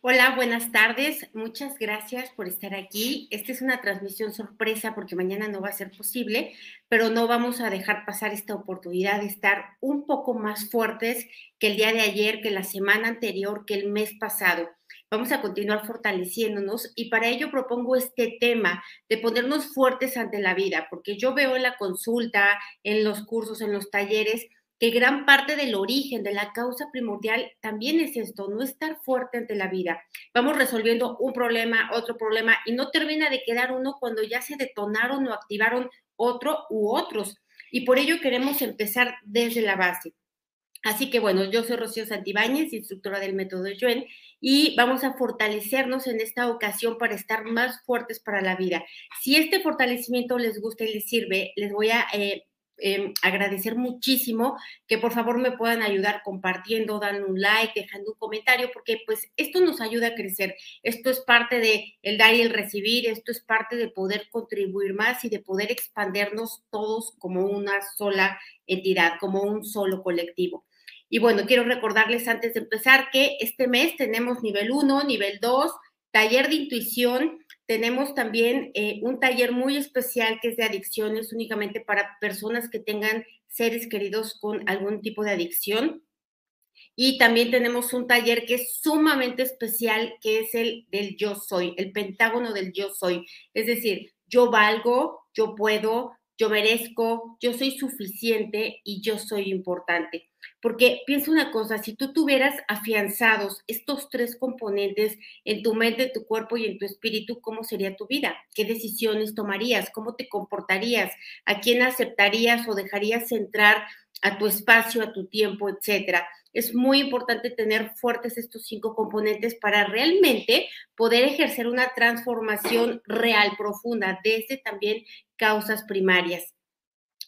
Hola, buenas tardes. Muchas gracias por estar aquí. Esta es una transmisión sorpresa porque mañana no va a ser posible, pero no vamos a dejar pasar esta oportunidad de estar un poco más fuertes que el día de ayer, que la semana anterior, que el mes pasado. Vamos a continuar fortaleciéndonos y para ello propongo este tema de ponernos fuertes ante la vida, porque yo veo en la consulta, en los cursos, en los talleres, que gran parte del origen, de la causa primordial, también es esto, no estar fuerte ante la vida. Vamos resolviendo un problema, otro problema, y no termina de quedar uno cuando ya se detonaron o activaron otro u otros. Y por ello queremos empezar desde la base. Así que bueno, yo soy Rocío Santibáñez, instructora del método Yuen, y vamos a fortalecernos en esta ocasión para estar más fuertes para la vida. Si este fortalecimiento les gusta y les sirve, les voy a eh, Em, agradecer muchísimo que por favor me puedan ayudar compartiendo, dando un like, dejando un comentario, porque pues esto nos ayuda a crecer. Esto es parte de el dar y el recibir, esto es parte de poder contribuir más y de poder expandernos todos como una sola entidad, como un solo colectivo. Y bueno, quiero recordarles antes de empezar que este mes tenemos nivel 1, nivel 2, taller de intuición, tenemos también eh, un taller muy especial que es de adicciones únicamente para personas que tengan seres queridos con algún tipo de adicción. Y también tenemos un taller que es sumamente especial, que es el del yo soy, el pentágono del yo soy. Es decir, yo valgo, yo puedo, yo merezco, yo soy suficiente y yo soy importante. Porque piensa una cosa, si tú tuvieras afianzados estos tres componentes en tu mente, tu cuerpo y en tu espíritu, ¿cómo sería tu vida? ¿Qué decisiones tomarías? ¿Cómo te comportarías? ¿A quién aceptarías o dejarías entrar a tu espacio, a tu tiempo, etcétera? Es muy importante tener fuertes estos cinco componentes para realmente poder ejercer una transformación real, profunda, desde también causas primarias.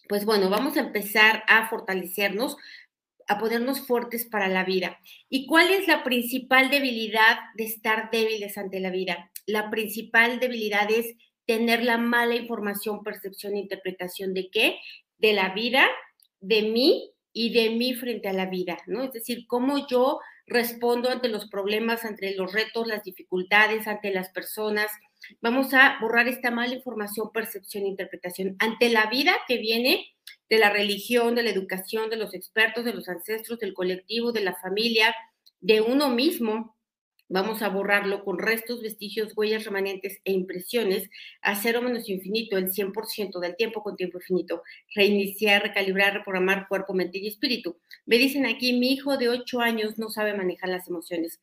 Pues bueno, vamos a empezar a fortalecernos a ponernos fuertes para la vida. ¿Y cuál es la principal debilidad de estar débiles ante la vida? La principal debilidad es tener la mala información, percepción e interpretación de qué? De la vida, de mí y de mí frente a la vida, ¿no? Es decir, cómo yo respondo ante los problemas, ante los retos, las dificultades, ante las personas. Vamos a borrar esta mala información, percepción e interpretación ante la vida que viene de la religión, de la educación, de los expertos, de los ancestros, del colectivo, de la familia, de uno mismo. Vamos a borrarlo con restos, vestigios, huellas remanentes e impresiones a cero menos infinito, el 100% del tiempo con tiempo infinito. Reiniciar, recalibrar, reprogramar cuerpo, mente y espíritu. Me dicen aquí, mi hijo de 8 años no sabe manejar las emociones.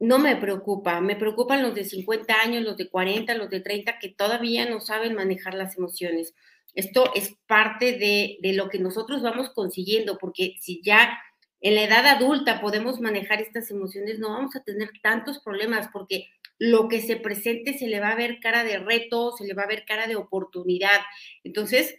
No me preocupa, me preocupan los de 50 años, los de 40, los de 30 que todavía no saben manejar las emociones. Esto es parte de, lo que nosotros vamos consiguiendo, porque si ya en la edad adulta podemos manejar estas emociones, no vamos a tener tantos problemas, porque lo que se presente se le va a ver cara de reto, se le va a ver cara de oportunidad. Entonces,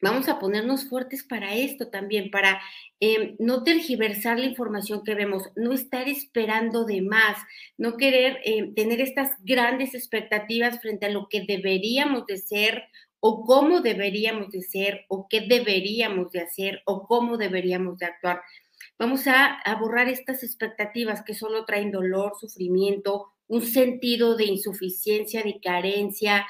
vamos a ponernos fuertes para esto también, para em, no tergiversar la información que vemos, no estar esperando de más, no querer em, tener estas grandes expectativas frente a lo que deberíamos de ser o cómo deberíamos de ser, o qué deberíamos de hacer, o cómo deberíamos de actuar. Vamos a, borrar estas expectativas que solo traen dolor, sufrimiento, un sentido de insuficiencia, de carencia,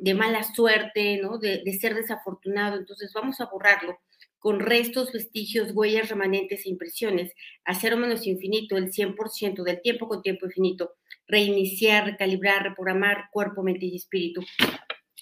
de mala suerte, ¿no? De, ser desafortunado. Entonces vamos a borrarlo con restos, vestigios, huellas remanentes e impresiones, a cero menos infinito, el 100% del tiempo con tiempo infinito, reiniciar, recalibrar, reprogramar cuerpo, mente y espíritu.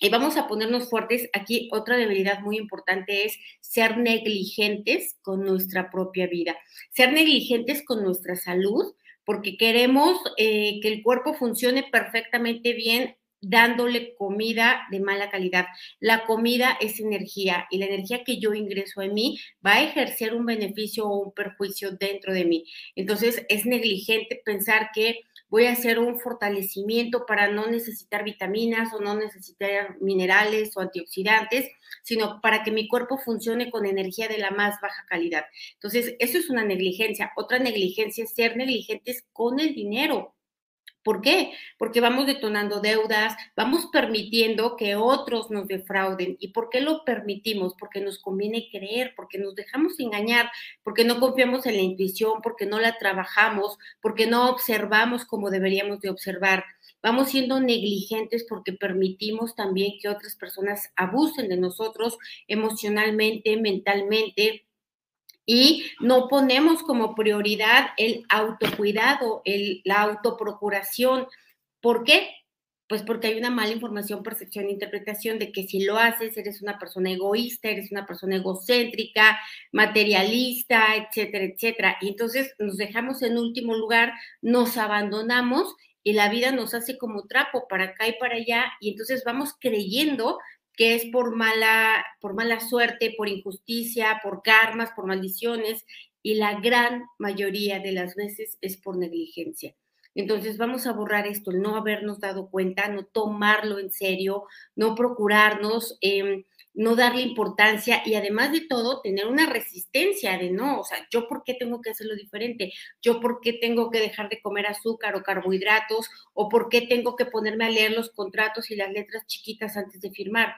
Y vamos a ponernos fuertes. Aquí otra debilidad muy importante es ser negligentes con nuestra propia vida, ser negligentes con nuestra salud, porque queremos eh, que el cuerpo funcione perfectamente bien dándole comida de mala calidad. La comida es energía y la energía que yo ingreso en mí va a ejercer un beneficio o un perjuicio dentro de mí. Entonces es negligente pensar que voy a hacer un fortalecimiento para no necesitar vitaminas o no necesitar minerales o antioxidantes, sino para que mi cuerpo funcione con energía de la más baja calidad. Entonces, eso es una negligencia. Otra negligencia es ser negligentes con el dinero ¿Por qué? Porque vamos detonando deudas, vamos permitiendo que otros nos defrauden. ¿Y por qué lo permitimos? Porque nos conviene creer, porque nos dejamos engañar, porque no confiamos en la intuición, porque no la trabajamos, porque no observamos como deberíamos de observar. Vamos siendo negligentes porque permitimos también que otras personas abusen de nosotros emocionalmente, mentalmente, y no ponemos como prioridad el autocuidado, el, la autoprocuración. ¿Por qué? Pues porque hay una mala información, percepción e interpretación de que si lo haces eres una persona egoísta, eres una persona egocéntrica, materialista, etcétera, etcétera. Y entonces nos dejamos en último lugar, nos abandonamos y la vida nos hace como trapo para acá y para allá y entonces vamos creyendo que es por mala, por mala suerte, por injusticia, por karmas, por maldiciones, y la gran mayoría de las veces es por negligencia. Entonces vamos a borrar esto, el no habernos dado cuenta, no tomarlo en serio, no procurarnos, em, no darle importancia y además de todo tener una resistencia de no, o sea, yo por qué tengo que hacerlo diferente, yo por qué tengo que dejar de comer azúcar o carbohidratos o por qué tengo que ponerme a leer los contratos y las letras chiquitas antes de firmar.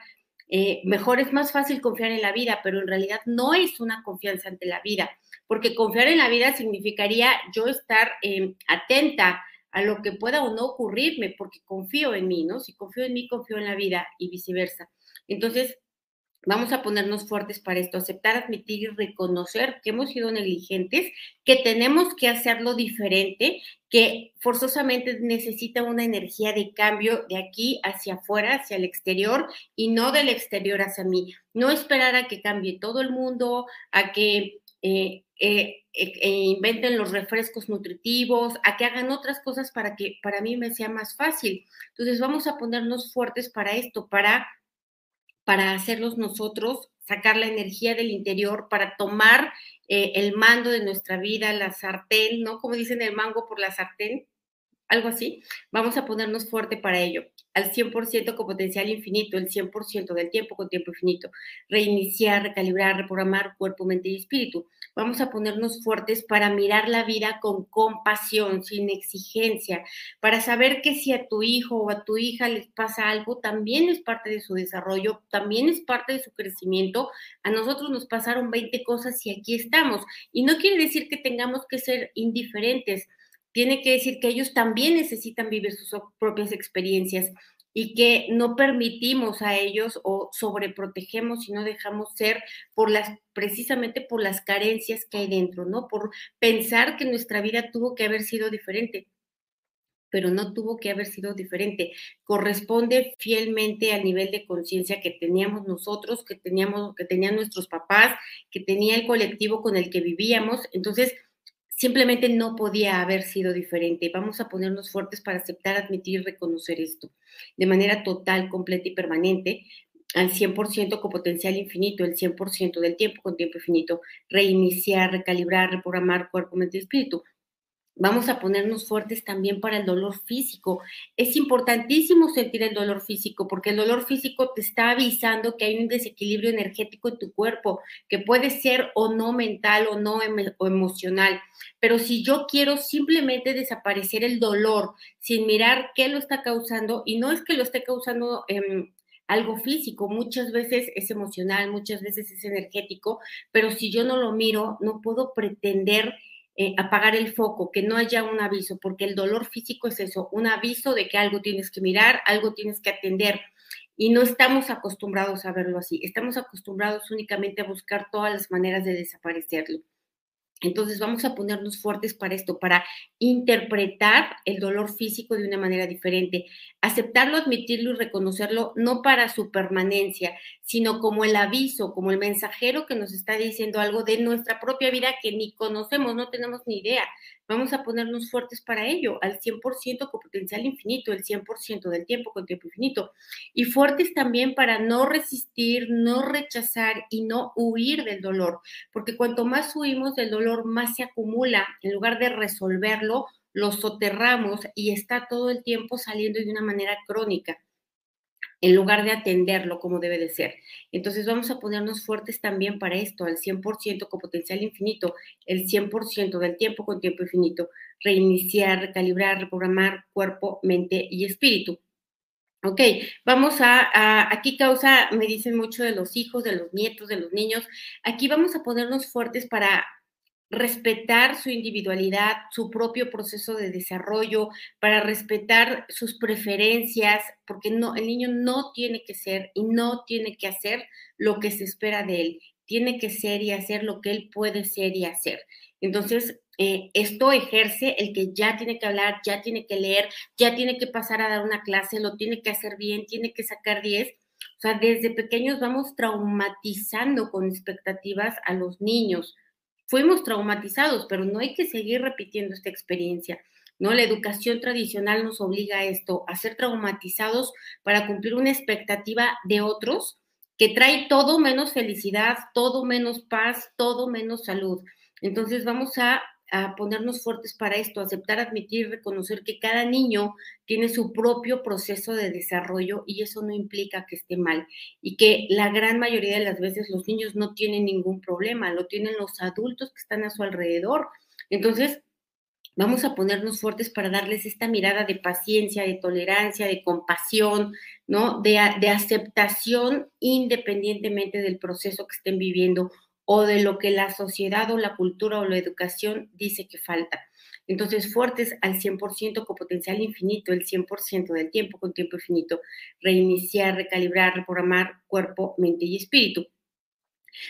Eh, mejor es más fácil confiar en la vida, pero en realidad no es una confianza ante la vida, porque confiar en la vida significaría yo estar eh, atenta a lo que pueda o no ocurrirme, porque confío en mí, ¿no? Si confío en mí, confío en la vida y viceversa. Entonces, Vamos a ponernos fuertes para esto, aceptar, admitir y reconocer que hemos sido negligentes, que tenemos que hacerlo diferente, que forzosamente necesita una energía de cambio de aquí hacia afuera, hacia el exterior y no del exterior hacia mí. No esperar a que cambie todo el mundo, a que eh, eh, eh, inventen los refrescos nutritivos, a que hagan otras cosas para que para mí me sea más fácil. Entonces vamos a ponernos fuertes para esto, para para hacerlos nosotros, sacar la energía del interior, para tomar eh, el mando de nuestra vida, la sartén, ¿no? Como dicen el mango por la sartén, algo así. Vamos a ponernos fuerte para ello al 100% con potencial infinito, el 100% del tiempo con tiempo infinito. Reiniciar, recalibrar, reprogramar cuerpo, mente y espíritu. Vamos a ponernos fuertes para mirar la vida con compasión, sin exigencia, para saber que si a tu hijo o a tu hija les pasa algo, también es parte de su desarrollo, también es parte de su crecimiento. A nosotros nos pasaron 20 cosas y aquí estamos. Y no quiere decir que tengamos que ser indiferentes tiene que decir que ellos también necesitan vivir sus propias experiencias y que no permitimos a ellos o sobreprotegemos y no dejamos ser por las precisamente por las carencias que hay dentro, ¿no? Por pensar que nuestra vida tuvo que haber sido diferente, pero no tuvo que haber sido diferente. Corresponde fielmente al nivel de conciencia que teníamos nosotros, que teníamos que tenían nuestros papás, que tenía el colectivo con el que vivíamos. Entonces, Simplemente no podía haber sido diferente. Vamos a ponernos fuertes para aceptar, admitir reconocer esto de manera total, completa y permanente, al 100% con potencial infinito, el 100% del tiempo con tiempo infinito, reiniciar, recalibrar, reprogramar cuerpo, mente y espíritu. Vamos a ponernos fuertes también para el dolor físico. Es importantísimo sentir el dolor físico porque el dolor físico te está avisando que hay un desequilibrio energético en tu cuerpo, que puede ser o no mental o no o emocional. Pero si yo quiero simplemente desaparecer el dolor sin mirar qué lo está causando, y no es que lo esté causando em, algo físico, muchas veces es emocional, muchas veces es energético, pero si yo no lo miro, no puedo pretender eh, apagar el foco, que no haya un aviso, porque el dolor físico es eso, un aviso de que algo tienes que mirar, algo tienes que atender. Y no estamos acostumbrados a verlo así, estamos acostumbrados únicamente a buscar todas las maneras de desaparecerlo. Entonces vamos a ponernos fuertes para esto, para interpretar el dolor físico de una manera diferente, aceptarlo, admitirlo y reconocerlo no para su permanencia, sino como el aviso, como el mensajero que nos está diciendo algo de nuestra propia vida que ni conocemos, no tenemos ni idea. Vamos a ponernos fuertes para ello, al 100% con potencial infinito, el 100% del tiempo con tiempo infinito. Y fuertes también para no resistir, no rechazar y no huir del dolor, porque cuanto más huimos del dolor, más se acumula. En lugar de resolverlo, lo soterramos y está todo el tiempo saliendo de una manera crónica. En lugar de atenderlo como debe de ser. Entonces vamos a ponernos fuertes también para esto, al 100% con potencial infinito, el 100% del tiempo con tiempo infinito, reiniciar, recalibrar, reprogramar cuerpo, mente y espíritu. Ok, vamos a, aquí causa, me dicen mucho de los hijos, de los nietos, de los niños. Aquí vamos a ponernos fuertes para respetar su individualidad, su propio proceso de desarrollo, para respetar sus preferencias, porque no, el niño no tiene que ser y no tiene que hacer lo que se espera de él, tiene que ser y hacer lo que él puede ser y hacer. Entonces, eh, esto ejerce el que ya tiene que hablar, ya tiene que leer, ya tiene que pasar a dar una clase, lo tiene que hacer bien, tiene que sacar 10. O sea, desde pequeños vamos traumatizando con expectativas a los niños fuimos traumatizados, pero no hay que seguir repitiendo esta experiencia. ¿no? La educación tradicional nos obliga a esto, a ser traumatizados para cumplir una expectativa de otros que trae todo menos felicidad, todo menos paz, todo menos salud. Entonces vamos a a ponernos fuertes para esto, aceptar, admitir, reconocer que cada niño tiene su propio proceso de desarrollo y eso no implica que esté mal y que la gran mayoría de las veces los niños no tienen ningún problema, lo tienen los adultos que están a su alrededor. Entonces, vamos a ponernos fuertes para darles esta mirada de paciencia, de tolerancia, de compasión, ¿no? De, de aceptación independientemente del proceso que estén viviendo o de lo que la sociedad o la cultura o la educación dice que falta. Entonces, fuertes al 100% con potencial infinito, el 100% del tiempo con tiempo infinito, reiniciar, recalibrar, reprogramar cuerpo, mente y espíritu.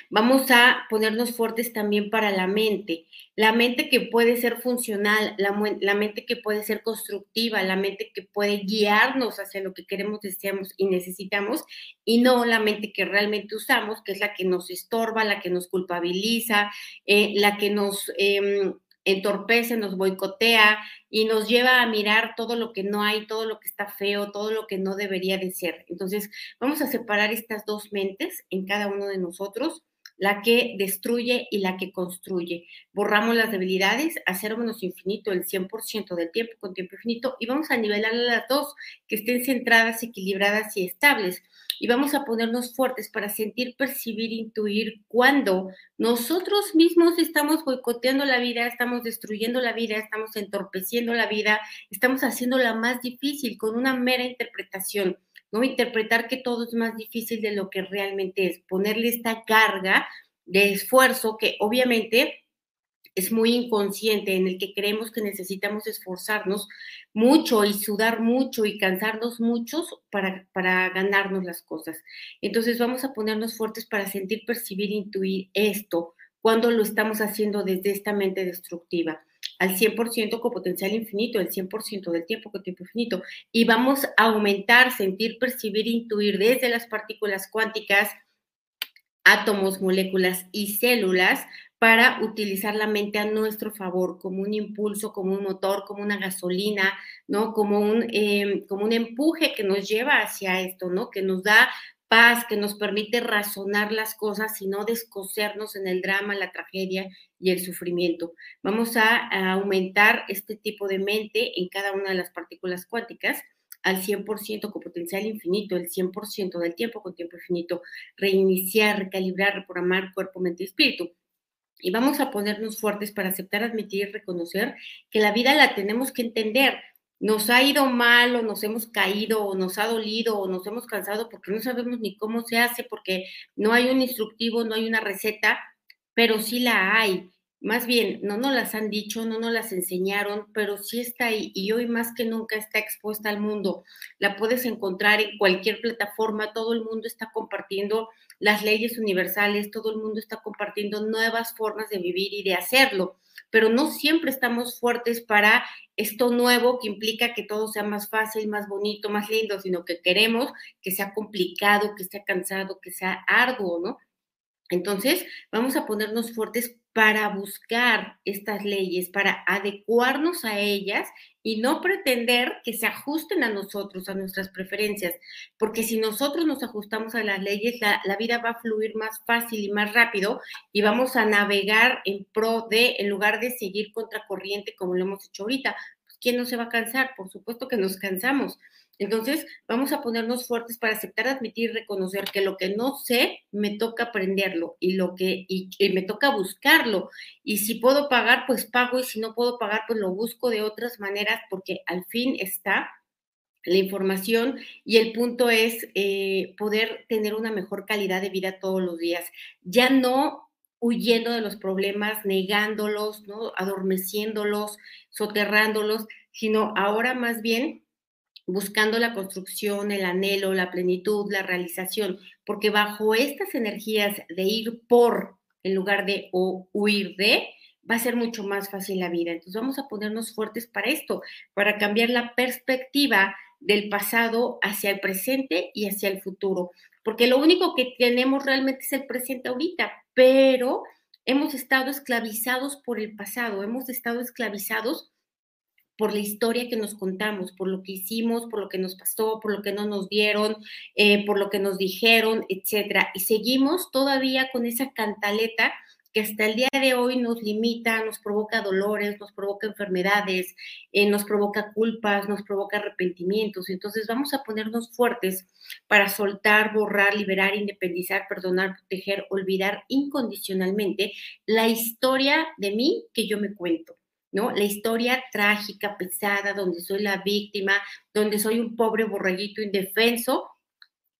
Vamos a ponernos fuertes también para la mente, la mente que puede ser funcional, la, mente que puede ser constructiva, la mente que puede guiarnos hacia lo que queremos, deseamos y necesitamos, y no la mente que realmente usamos, que es la que nos estorba, la que nos culpabiliza, eh, la que nos em, entorpece, nos boicotea y nos lleva a mirar todo lo que no hay, todo lo que está feo, todo lo que no debería de ser. Entonces, vamos a separar estas dos mentes en cada uno de nosotros, la que destruye y la que construye. Borramos las debilidades a infinito, el 100% del tiempo con tiempo infinito, y vamos a nivelar las dos, que estén centradas, equilibradas y estables y vamos a ponernos fuertes para sentir, percibir, intuir cuando nosotros mismos estamos boicoteando la vida, estamos destruyendo la vida, estamos entorpeciendo la vida, estamos haciéndola más difícil con una mera interpretación. ¿No? Interpretar que todo es más difícil de lo que realmente es, ponerle esta carga de esfuerzo que obviamente es muy inconsciente, en el que creemos que necesitamos esforzarnos mucho y sudar mucho y cansarnos muchos para, para ganarnos las cosas. Entonces vamos a ponernos fuertes para sentir, percibir, intuir esto cuando lo estamos haciendo desde esta mente destructiva al 100% con potencial infinito, el 100% del tiempo con tiempo infinito. Y vamos a aumentar, sentir, percibir, intuir desde las partículas cuánticas, átomos, moléculas y células para utilizar la mente a nuestro favor, como un impulso, como un motor, como una gasolina, ¿no? Como un, em, como un empuje que nos lleva hacia esto, ¿no? Que nos da paz, que nos permite razonar las cosas y no descosernos en el drama, la tragedia y el sufrimiento. Vamos a, aumentar este tipo de mente en cada una de las partículas cuánticas al 100% con potencial infinito, el 100% del tiempo con tiempo infinito, reiniciar, recalibrar, reprogramar cuerpo, mente y espíritu y vamos a ponernos fuertes para aceptar, admitir y reconocer que la vida la tenemos que entender. Nos ha ido mal o nos hemos caído o nos ha dolido o nos hemos cansado porque no sabemos ni cómo se hace, porque no hay un instructivo, no hay una receta, pero sí la hay. Más bien, no nos las han dicho, no nos las enseñaron, pero sí está ahí y hoy más que nunca está expuesta al mundo. La puedes encontrar en cualquier plataforma, todo el mundo está compartiendo las leyes universales, todo el mundo está compartiendo nuevas formas de vivir y de hacerlo, pero no siempre estamos fuertes para esto nuevo que implica que todo sea más fácil, más bonito, más lindo, sino que queremos que sea complicado, que sea cansado, que sea arduo, ¿no? Entonces, vamos a ponernos fuertes para buscar estas leyes, para adecuarnos a ellas y no pretender que se ajusten a nosotros, a nuestras preferencias, porque si nosotros nos ajustamos a las leyes, la, vida va a fluir más fácil y más rápido y vamos a navegar en pro de, en lugar de seguir contracorriente como lo hemos hecho ahorita. Pues, ¿Quién no se va a cansar? Por supuesto que nos cansamos. Entonces, vamos a ponernos fuertes para aceptar, admitir, reconocer que lo que no sé, me toca aprenderlo y lo que y, me toca buscarlo. Y si puedo pagar, pues pago y si no puedo pagar, pues lo busco de otras maneras porque al fin está la información y el punto es eh, poder tener una mejor calidad de vida todos los días. Ya no huyendo de los problemas, negándolos, ¿no? adormeciéndolos, soterrándolos, sino ahora más bien buscando la construcción, el anhelo, la plenitud, la realización, porque bajo estas energías de ir por en lugar de o huir de, va a ser mucho más fácil la vida. Entonces vamos a ponernos fuertes para esto, para cambiar la perspectiva del pasado hacia el presente y hacia el futuro, porque lo único que tenemos realmente es el presente ahorita, pero hemos estado esclavizados por el pasado, hemos estado esclavizados por la historia que nos contamos, por lo que hicimos, por lo que nos pasó, por lo que no nos dieron, eh, por lo que nos dijeron, etcétera. Y seguimos todavía con esa cantaleta que hasta el día de hoy nos limita, nos provoca dolores, nos provoca enfermedades, eh, nos provoca culpas, nos provoca arrepentimientos. Entonces vamos a ponernos fuertes para soltar, borrar, liberar, independizar, perdonar, proteger, olvidar incondicionalmente la historia de mí que yo me cuento. ¿No? La historia trágica, pesada, donde soy la víctima, donde soy un pobre borreguito indefenso,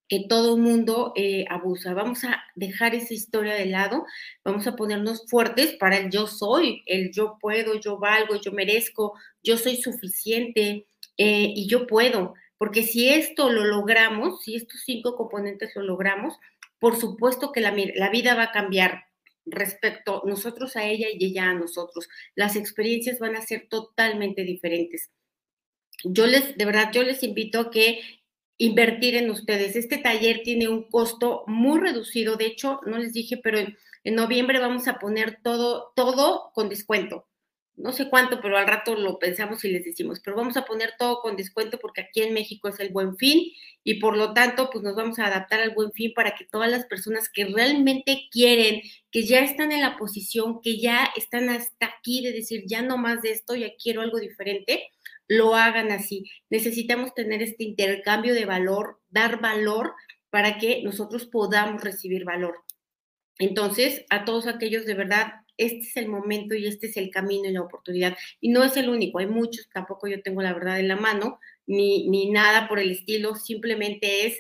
que todo mundo eh, abusa. Vamos a dejar esa historia de lado, vamos a ponernos fuertes para el yo soy, el yo puedo, yo valgo, yo merezco, yo soy suficiente eh, y yo puedo. Porque si esto lo logramos, si estos cinco componentes lo logramos, por supuesto que la vida va a cambiar respecto nosotros a ella y ella a nosotros. Las experiencias van a ser totalmente diferentes. Yo les, de verdad, yo les invito a que invertir en ustedes. Este taller tiene un costo muy reducido. De hecho, no les dije, pero en, noviembre vamos a poner todo, todo con descuento. No sé cuánto, pero al rato lo pensamos y les decimos, pero vamos a poner todo con descuento porque aquí en México es el buen fin y por lo tanto, pues nos vamos a adaptar al buen fin para que todas las personas que realmente quieren, que ya están en la posición, que ya están hasta aquí de decir, ya no más de esto, ya quiero algo diferente, lo hagan así. Necesitamos tener este intercambio de valor, dar valor para que nosotros podamos recibir valor. Entonces, a todos aquellos de verdad, este es el momento y este es el camino y la oportunidad. Y no es el único, hay muchos, tampoco yo tengo la verdad en la mano, ni, ni nada por el estilo, simplemente es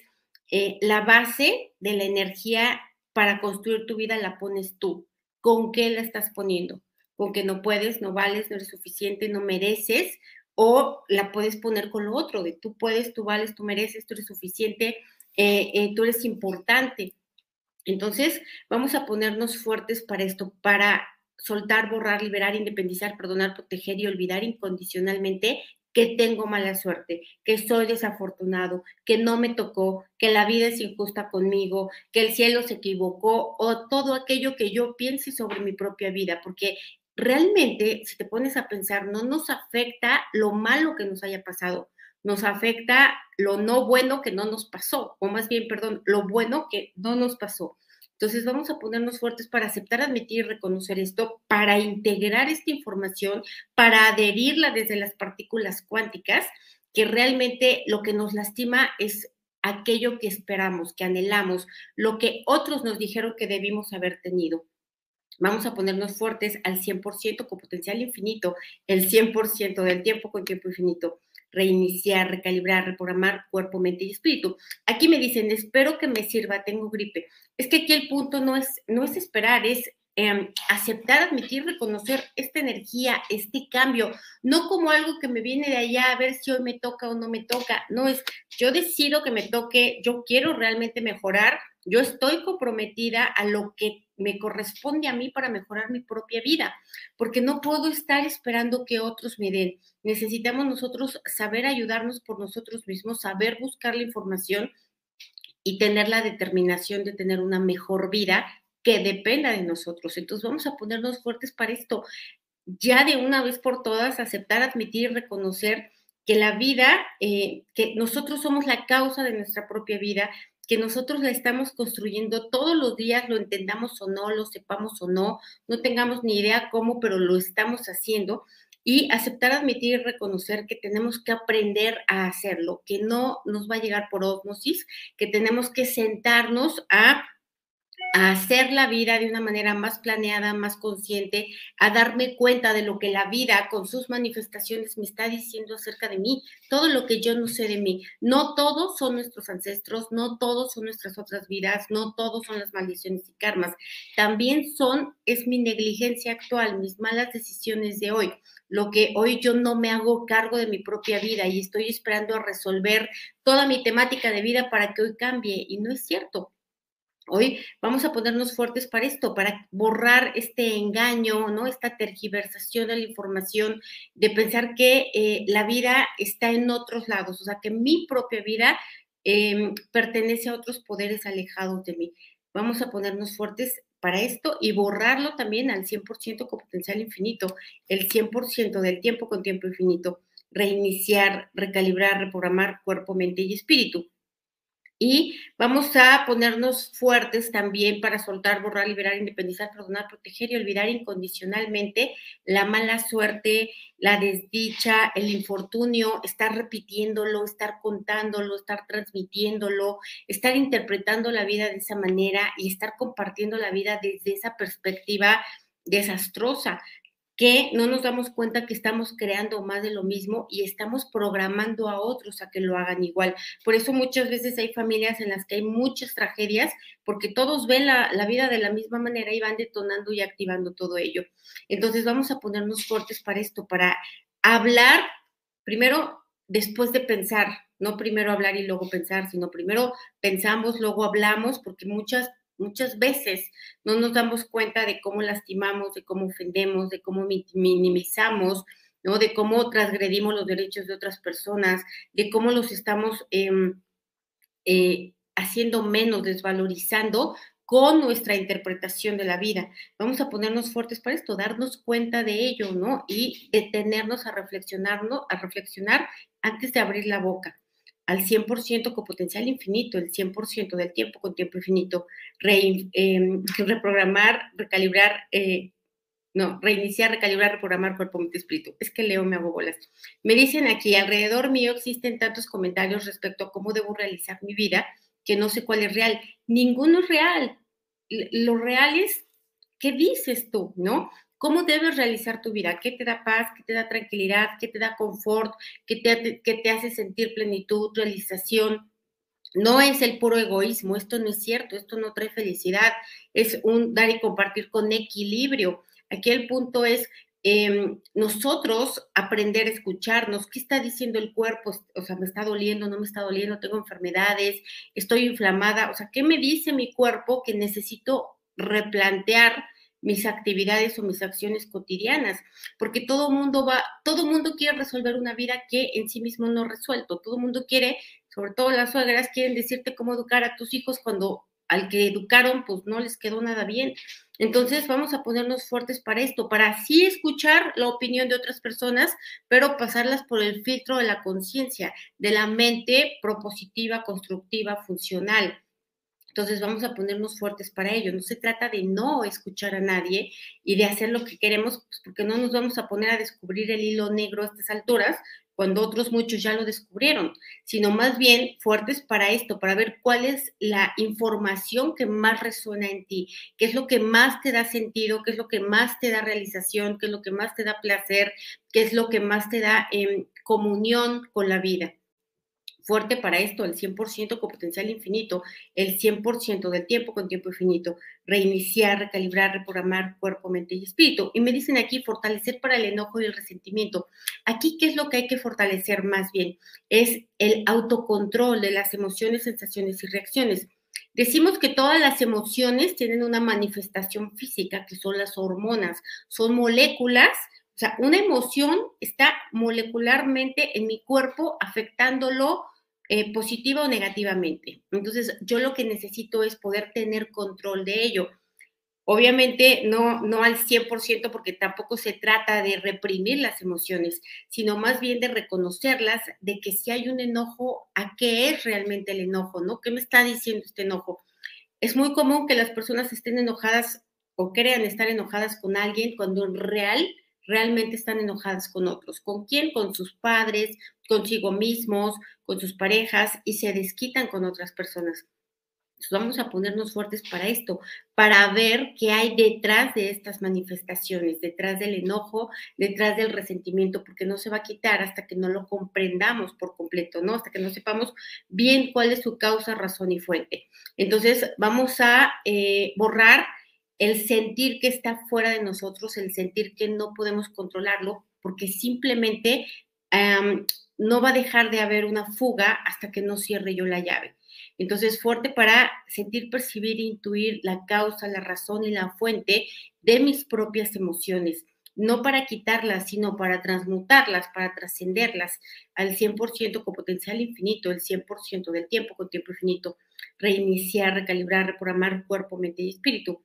eh, la base de la energía para construir tu vida la pones tú. ¿Con qué la estás poniendo? Con que no puedes, no vales, no eres suficiente, no mereces, o la puedes poner con lo otro, de tú puedes, tú vales, tú mereces, tú eres suficiente, eh, eh, tú eres importante. Entonces, vamos a ponernos fuertes para esto, para soltar, borrar, liberar, independizar, perdonar, proteger y olvidar incondicionalmente que tengo mala suerte, que soy desafortunado, que no me tocó, que la vida es injusta conmigo, que el cielo se equivocó o todo aquello que yo piense sobre mi propia vida, porque realmente, si te pones a pensar, no nos afecta lo malo que nos haya pasado, nos afecta lo no bueno que no nos pasó, o más bien, perdón, lo bueno que no nos pasó. Entonces vamos a ponernos fuertes para aceptar, admitir y reconocer esto, para integrar esta información, para adherirla desde las partículas cuánticas, que realmente lo que nos lastima es aquello que esperamos, que anhelamos, lo que otros nos dijeron que debimos haber tenido. Vamos a ponernos fuertes al 100% con potencial infinito, el 100% del tiempo con tiempo infinito. Reiniciar, recalibrar, reprogramar cuerpo, mente y espíritu. Aquí me dicen, espero que me sirva, tengo gripe. Es que aquí el punto no es, no es esperar, es em, aceptar, admitir, reconocer esta energía, este cambio, no como algo que me viene de allá a ver si hoy me toca o no me toca, no es, yo decido que me toque, yo quiero realmente mejorar, yo estoy comprometida a lo que me corresponde a mí para mejorar mi propia vida, porque no puedo estar esperando que otros me den. Necesitamos nosotros saber ayudarnos por nosotros mismos, saber buscar la información y tener la determinación de tener una mejor vida que dependa de nosotros. Entonces vamos a ponernos fuertes para esto. Ya de una vez por todas, aceptar, admitir reconocer que la vida, eh, que nosotros somos la causa de nuestra propia vida, que nosotros la estamos construyendo todos los días, lo entendamos o no, lo sepamos o no, no tengamos ni idea cómo, pero lo estamos haciendo. y aceptar, admitir y reconocer que tenemos que aprender a hacerlo, que no nos va a llegar por osmosis, que tenemos que sentarnos a a hacer la vida de una manera más planeada, más consciente, a darme cuenta de lo que la vida con sus manifestaciones me está diciendo acerca de mí, todo lo que yo no sé de mí. No todos son nuestros ancestros, no todos son nuestras otras vidas, no todos son las maldiciones y karmas. También son, es mi negligencia actual, mis malas decisiones de hoy, lo que hoy yo no me hago cargo de mi propia vida y estoy esperando a resolver toda mi temática de vida para que hoy cambie. Y no es cierto Hoy vamos a ponernos fuertes para esto, para borrar este engaño, ¿no? Esta tergiversación de la información, de pensar que eh, la vida está en otros lados, o sea, que mi propia vida em, pertenece a otros poderes alejados de mí. Vamos a ponernos fuertes para esto y borrarlo también al 100% con potencial infinito, el 100% del tiempo con tiempo infinito, reiniciar, recalibrar, reprogramar cuerpo, mente y espíritu. Y vamos a ponernos fuertes también para soltar, borrar, liberar, independizar, perdonar, proteger y olvidar incondicionalmente la mala suerte, la desdicha, el infortunio, estar repitiéndolo, estar contándolo, estar transmitiéndolo, estar interpretando la vida de esa manera y estar compartiendo la vida desde esa perspectiva desastrosa que no nos damos cuenta que estamos creando más de lo mismo y estamos programando a otros a que lo hagan igual. Por eso muchas veces hay familias en las que hay muchas tragedias porque todos ven la, vida de la misma manera y van detonando y activando todo ello. Entonces vamos a ponernos fuertes para esto, para hablar primero después de pensar, no primero hablar y luego pensar, sino primero pensamos, luego hablamos, porque muchas Muchas veces no nos damos cuenta de cómo lastimamos, de cómo ofendemos, de cómo minimizamos, ¿no? De cómo transgredimos los derechos de otras personas, de cómo los estamos em, eh, haciendo menos, desvalorizando con nuestra interpretación de la vida. Vamos a ponernos fuertes para esto, darnos cuenta de ello, ¿no? Y detenernos a reflexionarnos, a reflexionar antes de abrir la boca al 100% con potencial infinito, el 100% del tiempo con tiempo infinito, em, reprogramar, recalibrar, eh, no, reiniciar, recalibrar, reprogramar cuerpo, mente, espíritu. Es que leo, me hago bolas. Me dicen aquí, alrededor mío existen tantos comentarios respecto a cómo debo realizar mi vida, que no sé cuál es real. Ninguno es real. Lo real es, ¿qué dices tú? ¿No? ¿Cómo debes realizar tu vida? ¿Qué te da paz? ¿Qué te da tranquilidad? ¿Qué te da confort? ¿Qué te, hace sentir plenitud, realización? No es el puro egoísmo, esto no es cierto, esto no trae felicidad, es un dar y compartir con equilibrio. Aquí el punto es em, nosotros aprender a escucharnos, qué está diciendo el cuerpo, o sea, me está doliendo, no me está doliendo, tengo enfermedades, estoy inflamada, o sea, ¿qué me dice mi cuerpo que necesito replantear mis actividades o mis acciones cotidianas, porque todo mundo va, todo mundo quiere resolver una vida que en sí mismo no resuelto, todo mundo quiere, sobre todo las suegras quieren decirte cómo educar a tus hijos cuando al que educaron pues no les quedó nada bien. Entonces vamos a ponernos fuertes para esto, para así escuchar la opinión de otras personas, pero pasarlas por el filtro de la conciencia, de la mente propositiva, constructiva, funcional entonces vamos a ponernos fuertes para ello. No se trata de no escuchar a nadie y de hacer lo que queremos, pues, porque no nos vamos a poner a descubrir el hilo negro a estas alturas, cuando otros muchos ya lo descubrieron, sino más bien fuertes para esto, para ver cuál es la información que más resuena en ti, qué es lo que más te da sentido, qué es lo que más te da realización, qué es lo que más te da placer, qué es lo que más te da en comunión con la vida fuerte para esto, el 100% con potencial infinito, el 100% del tiempo con tiempo infinito, reiniciar, recalibrar, reprogramar cuerpo, mente y espíritu. Y me dicen aquí fortalecer para el enojo y el resentimiento. Aquí, ¿qué es lo que hay que fortalecer más bien? Es el autocontrol de las emociones, sensaciones y reacciones. Decimos que todas las emociones tienen una manifestación física, que son las hormonas, son moléculas o sea, una emoción está molecularmente en mi cuerpo afectándolo eh, positiva o negativamente. Entonces, yo lo que necesito es poder tener control de ello. Obviamente no, no al 100% porque tampoco se trata de reprimir las emociones, sino más bien de reconocerlas, de que si hay un enojo, ¿a qué es realmente el enojo? ¿No? ¿Qué me está diciendo este enojo? Es muy común que las personas estén enojadas o crean estar enojadas con alguien cuando en real realmente están enojadas con otros. ¿Con quién? Con sus padres, consigo mismos, con sus parejas y se desquitan con otras personas vamos a ponernos fuertes para esto, para ver qué hay detrás de estas manifestaciones, detrás del enojo, detrás del resentimiento, porque no se va a quitar hasta que no lo comprendamos por completo, ¿no? Hasta que no sepamos bien cuál es su causa, razón y fuente. Entonces, vamos a eh, borrar el sentir que está fuera de nosotros, el sentir que no podemos controlarlo, porque simplemente no va a dejar de haber una fuga hasta que no cierre yo la llave. Entonces, fuerte para sentir, percibir, intuir la causa, la razón y la fuente de mis propias emociones. No para quitarlas, sino para transmutarlas, para trascenderlas al 100% con potencial infinito, el 100% del tiempo con tiempo infinito. Reiniciar, recalibrar, reprogramar cuerpo, mente y espíritu.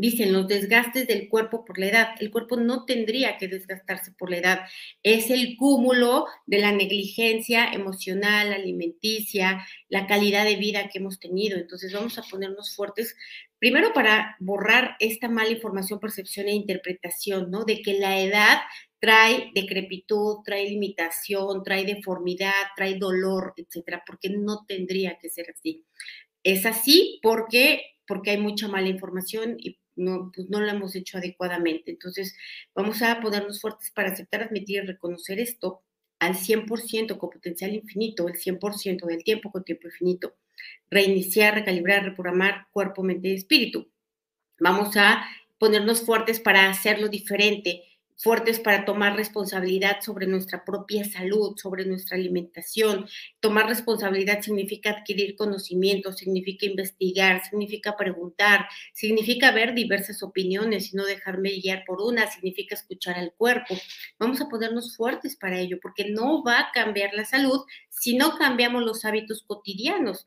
Dicen los desgastes del cuerpo por la edad. El cuerpo no tendría que desgastarse por la edad. Es el cúmulo de la negligencia emocional, alimenticia, la calidad de vida que hemos tenido. Entonces vamos a ponernos fuertes, primero para borrar esta mala información, percepción e interpretación, ¿no? De que la edad trae decrepitud, trae limitación, trae deformidad, trae dolor, etcétera, porque no tendría que ser así. Es así porque porque hay mucha mala información y no, pues lo hemos hecho adecuadamente. Entonces, vamos a ponernos fuertes para aceptar, admitir y reconocer esto al 100% con potencial infinito, el 100% del tiempo con tiempo infinito. Reiniciar, recalibrar, reprogramar cuerpo, mente y espíritu. Vamos a ponernos fuertes para hacerlo diferente, fuertes para tomar responsabilidad sobre nuestra propia salud, sobre nuestra alimentación. Tomar responsabilidad significa adquirir conocimiento, significa investigar, significa preguntar, significa ver diversas opiniones y no dejarme guiar por una, significa escuchar al cuerpo. Vamos a ponernos fuertes para ello, porque no va a cambiar la salud si no cambiamos los hábitos cotidianos.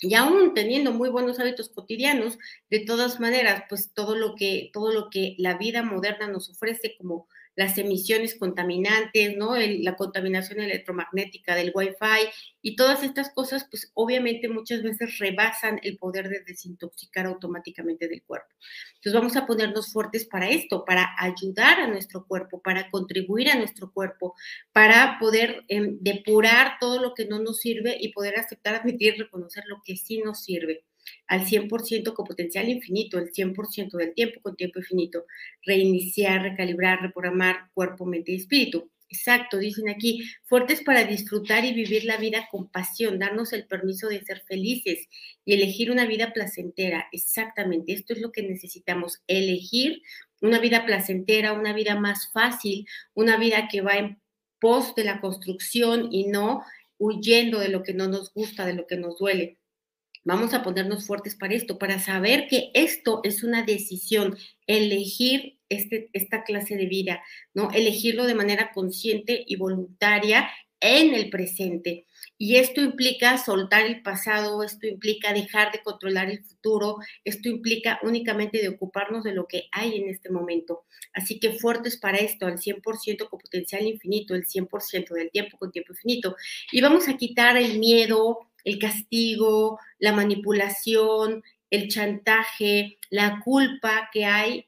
Y aún teniendo muy buenos hábitos cotidianos, de todas maneras, pues todo lo que, todo lo que la vida moderna nos ofrece como las emisiones contaminantes, ¿no? la contaminación electromagnética del Wi-Fi y todas estas cosas, pues obviamente muchas veces rebasan el poder de desintoxicar automáticamente del cuerpo. Entonces vamos a ponernos fuertes para esto, para ayudar a nuestro cuerpo, para contribuir a nuestro cuerpo, para poder em, depurar todo lo que no nos sirve y poder aceptar, admitir, reconocer lo que sí nos sirve al 100% con potencial infinito, el 100% del tiempo con tiempo infinito, reiniciar, recalibrar, reprogramar cuerpo, mente y espíritu. Exacto, dicen aquí, fuertes para disfrutar y vivir la vida con pasión, darnos el permiso de ser felices y elegir una vida placentera. Exactamente, esto es lo que necesitamos, elegir una vida placentera, una vida más fácil, una vida que va en pos de la construcción y no huyendo de lo que no nos gusta, de lo que nos duele. Vamos a ponernos fuertes para esto, para saber que esto es una decisión, elegir este, esta clase de vida, ¿no? Elegirlo de manera consciente y voluntaria en el presente. Y esto implica soltar el pasado, esto implica dejar de controlar el futuro, esto implica únicamente de ocuparnos de lo que hay en este momento. Así que fuertes para esto, al 100% con potencial infinito, el 100% del tiempo con tiempo infinito. Y vamos a quitar el miedo, el castigo, la manipulación, el chantaje, la culpa que hay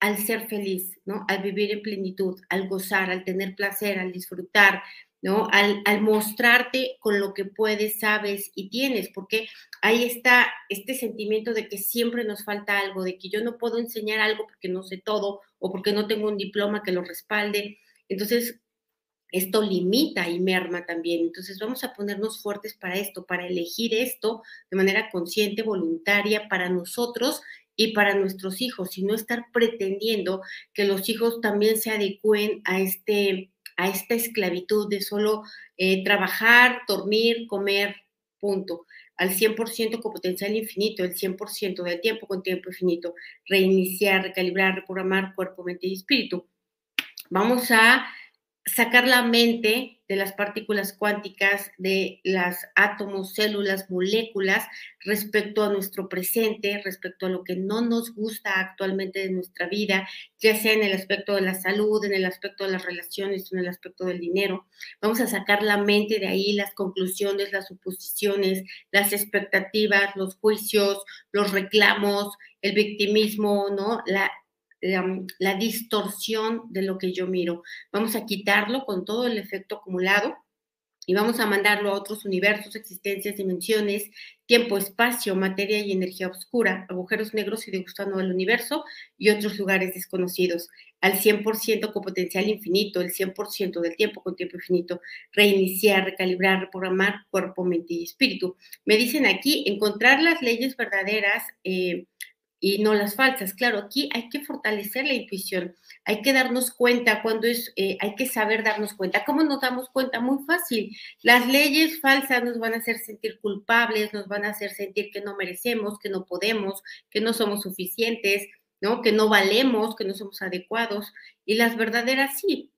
al ser feliz, ¿no? Al vivir en plenitud, al gozar, al tener placer, al disfrutar, ¿no? Al, al, mostrarte con lo que puedes, sabes y tienes, porque ahí está este sentimiento de que siempre nos falta algo, de que yo no puedo enseñar algo porque no sé todo o porque no tengo un diploma que lo respalde. Entonces, esto limita y merma también. Entonces vamos a ponernos fuertes para esto, para elegir esto de manera consciente, voluntaria para nosotros y para nuestros hijos y no estar pretendiendo que los hijos también se adecúen a, este, a esta esclavitud de solo eh, trabajar, dormir, comer, punto. Al 100% con potencial infinito, el 100% del tiempo con tiempo infinito. Reiniciar, recalibrar, reprogramar cuerpo, mente y espíritu. Vamos a sacar la mente de las partículas cuánticas, de las átomos, células, moléculas, respecto a nuestro presente, respecto a lo que no nos gusta actualmente de nuestra vida, ya sea en el aspecto de la salud, en el aspecto de las relaciones, en el aspecto del dinero. Vamos a sacar la mente de ahí, las conclusiones, las suposiciones, las expectativas, los juicios, los reclamos, el victimismo, ¿no? La, la distorsión de lo que yo miro. Vamos a quitarlo con todo el efecto acumulado y vamos a mandarlo a otros universos, existencias, dimensiones, tiempo, espacio, materia y energía oscura, agujeros negros y degustando el universo y otros lugares desconocidos, al 100% con potencial infinito, el 100% del tiempo con tiempo infinito, reiniciar, recalibrar, reprogramar cuerpo, mente y espíritu. Me dicen aquí, encontrar las leyes verdaderas. Eh, y no las falsas. Claro, aquí hay que fortalecer la intuición, hay que darnos cuenta cuando es, eh, hay que saber darnos cuenta. ¿Cómo nos damos cuenta? Muy fácil. Las leyes falsas nos van a hacer sentir culpables, nos van a hacer sentir que no merecemos, que no podemos, que no somos suficientes, ¿no? Que no valemos, que no somos adecuados. Y las verdaderas sí.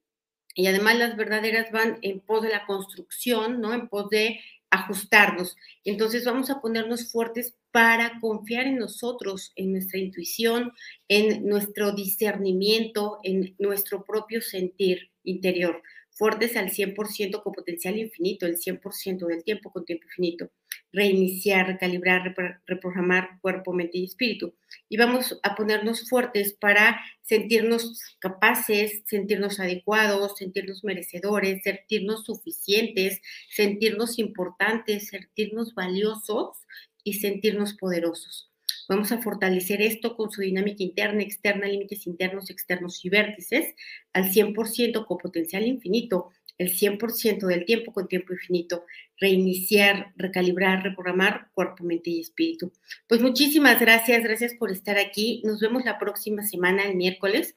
Y además las verdaderas van en pos de la construcción, ¿no? En pos de ajustarnos. Entonces vamos a ponernos fuertes para confiar en nosotros, en nuestra intuición, en nuestro discernimiento, en nuestro propio sentir interior fuertes al 100% con potencial infinito, el 100% del tiempo con tiempo infinito. Reiniciar, recalibrar, reprogramar cuerpo, mente y espíritu. Y vamos a ponernos fuertes para sentirnos capaces, sentirnos adecuados, sentirnos merecedores, sentirnos suficientes, sentirnos importantes, sentirnos valiosos y sentirnos poderosos. Vamos a fortalecer esto con su dinámica interna, externa, límites internos, externos y vértices al 100% con potencial infinito, el 100% del tiempo con tiempo infinito, reiniciar, recalibrar, reprogramar cuerpo, mente y espíritu. Pues muchísimas gracias, gracias por estar aquí. Nos vemos la próxima semana, el miércoles,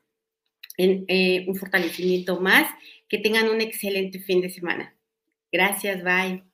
en eh, un fortalecimiento más. Que tengan un excelente fin de semana. Gracias, bye.